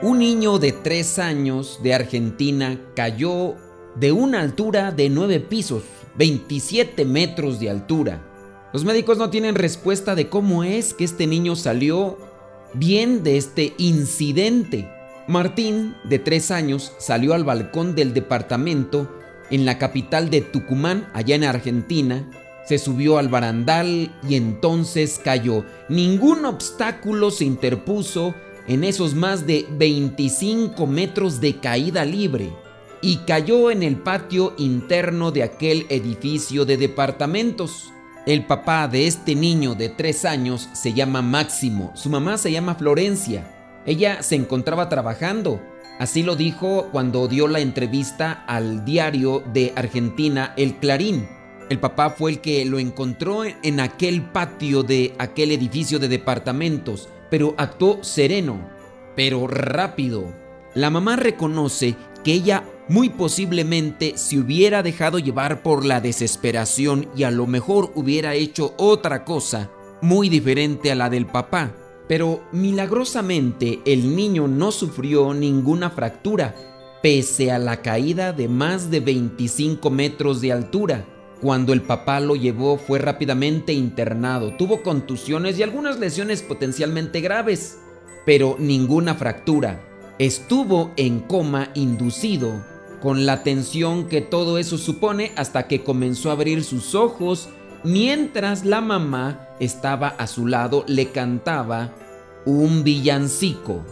Un niño de 3 años de Argentina cayó de una altura de 9 pisos, 27 metros de altura. Los médicos no tienen respuesta de cómo es que este niño salió bien de este incidente. Martín, de 3 años, salió al balcón del departamento en la capital de Tucumán, allá en Argentina, se subió al barandal y entonces cayó. Ningún obstáculo se interpuso en esos más de 25 metros de caída libre y cayó en el patio interno de aquel edificio de departamentos. El papá de este niño de 3 años se llama Máximo, su mamá se llama Florencia. Ella se encontraba trabajando, así lo dijo cuando dio la entrevista al diario de Argentina El Clarín. El papá fue el que lo encontró en aquel patio de aquel edificio de departamentos pero actuó sereno, pero rápido. La mamá reconoce que ella muy posiblemente se hubiera dejado llevar por la desesperación y a lo mejor hubiera hecho otra cosa muy diferente a la del papá. Pero milagrosamente el niño no sufrió ninguna fractura, pese a la caída de más de 25 metros de altura. Cuando el papá lo llevó fue rápidamente internado, tuvo contusiones y algunas lesiones potencialmente graves, pero ninguna fractura. Estuvo en coma inducido, con la tensión que todo eso supone hasta que comenzó a abrir sus ojos, mientras la mamá estaba a su lado, le cantaba un villancico.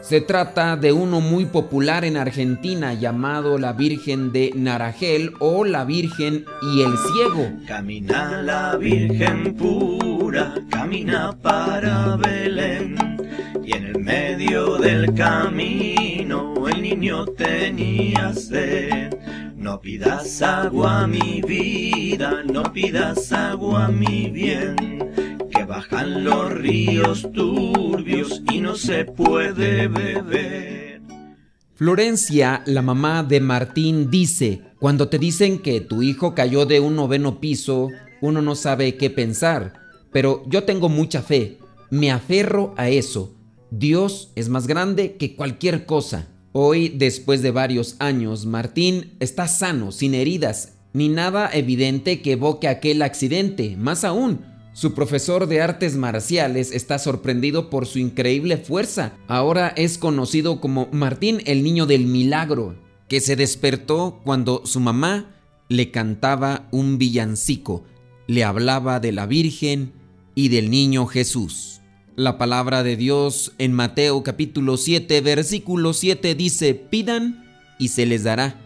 Se trata de uno muy popular en Argentina llamado la Virgen de Narajel o la Virgen y el Ciego. Camina la Virgen pura, camina para Belén. Y en el medio del camino el niño tenía sed. No pidas agua mi vida, no pidas agua mi bien bajan los ríos turbios y no se puede beber. Florencia, la mamá de Martín, dice, cuando te dicen que tu hijo cayó de un noveno piso, uno no sabe qué pensar, pero yo tengo mucha fe, me aferro a eso. Dios es más grande que cualquier cosa. Hoy, después de varios años, Martín está sano, sin heridas, ni nada evidente que evoque aquel accidente. Más aún, su profesor de artes marciales está sorprendido por su increíble fuerza. Ahora es conocido como Martín el Niño del Milagro, que se despertó cuando su mamá le cantaba un villancico, le hablaba de la Virgen y del Niño Jesús. La palabra de Dios en Mateo capítulo 7 versículo 7 dice, pidan y se les dará,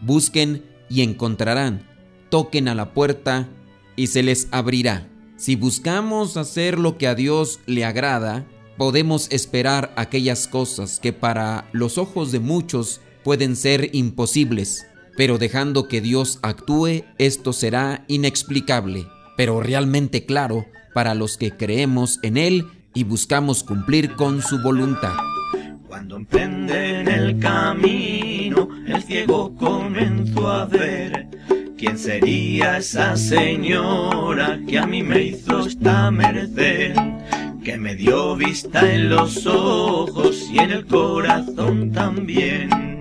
busquen y encontrarán, toquen a la puerta y se les abrirá. Si buscamos hacer lo que a Dios le agrada, podemos esperar aquellas cosas que para los ojos de muchos pueden ser imposibles, pero dejando que Dios actúe, esto será inexplicable, pero realmente claro para los que creemos en Él y buscamos cumplir con su voluntad. Cuando emprenden el camino, el ciego comenzó a ver ¿Quién sería esa señora que a mí me hizo esta merced? Que me dio vista en los ojos y en el corazón también.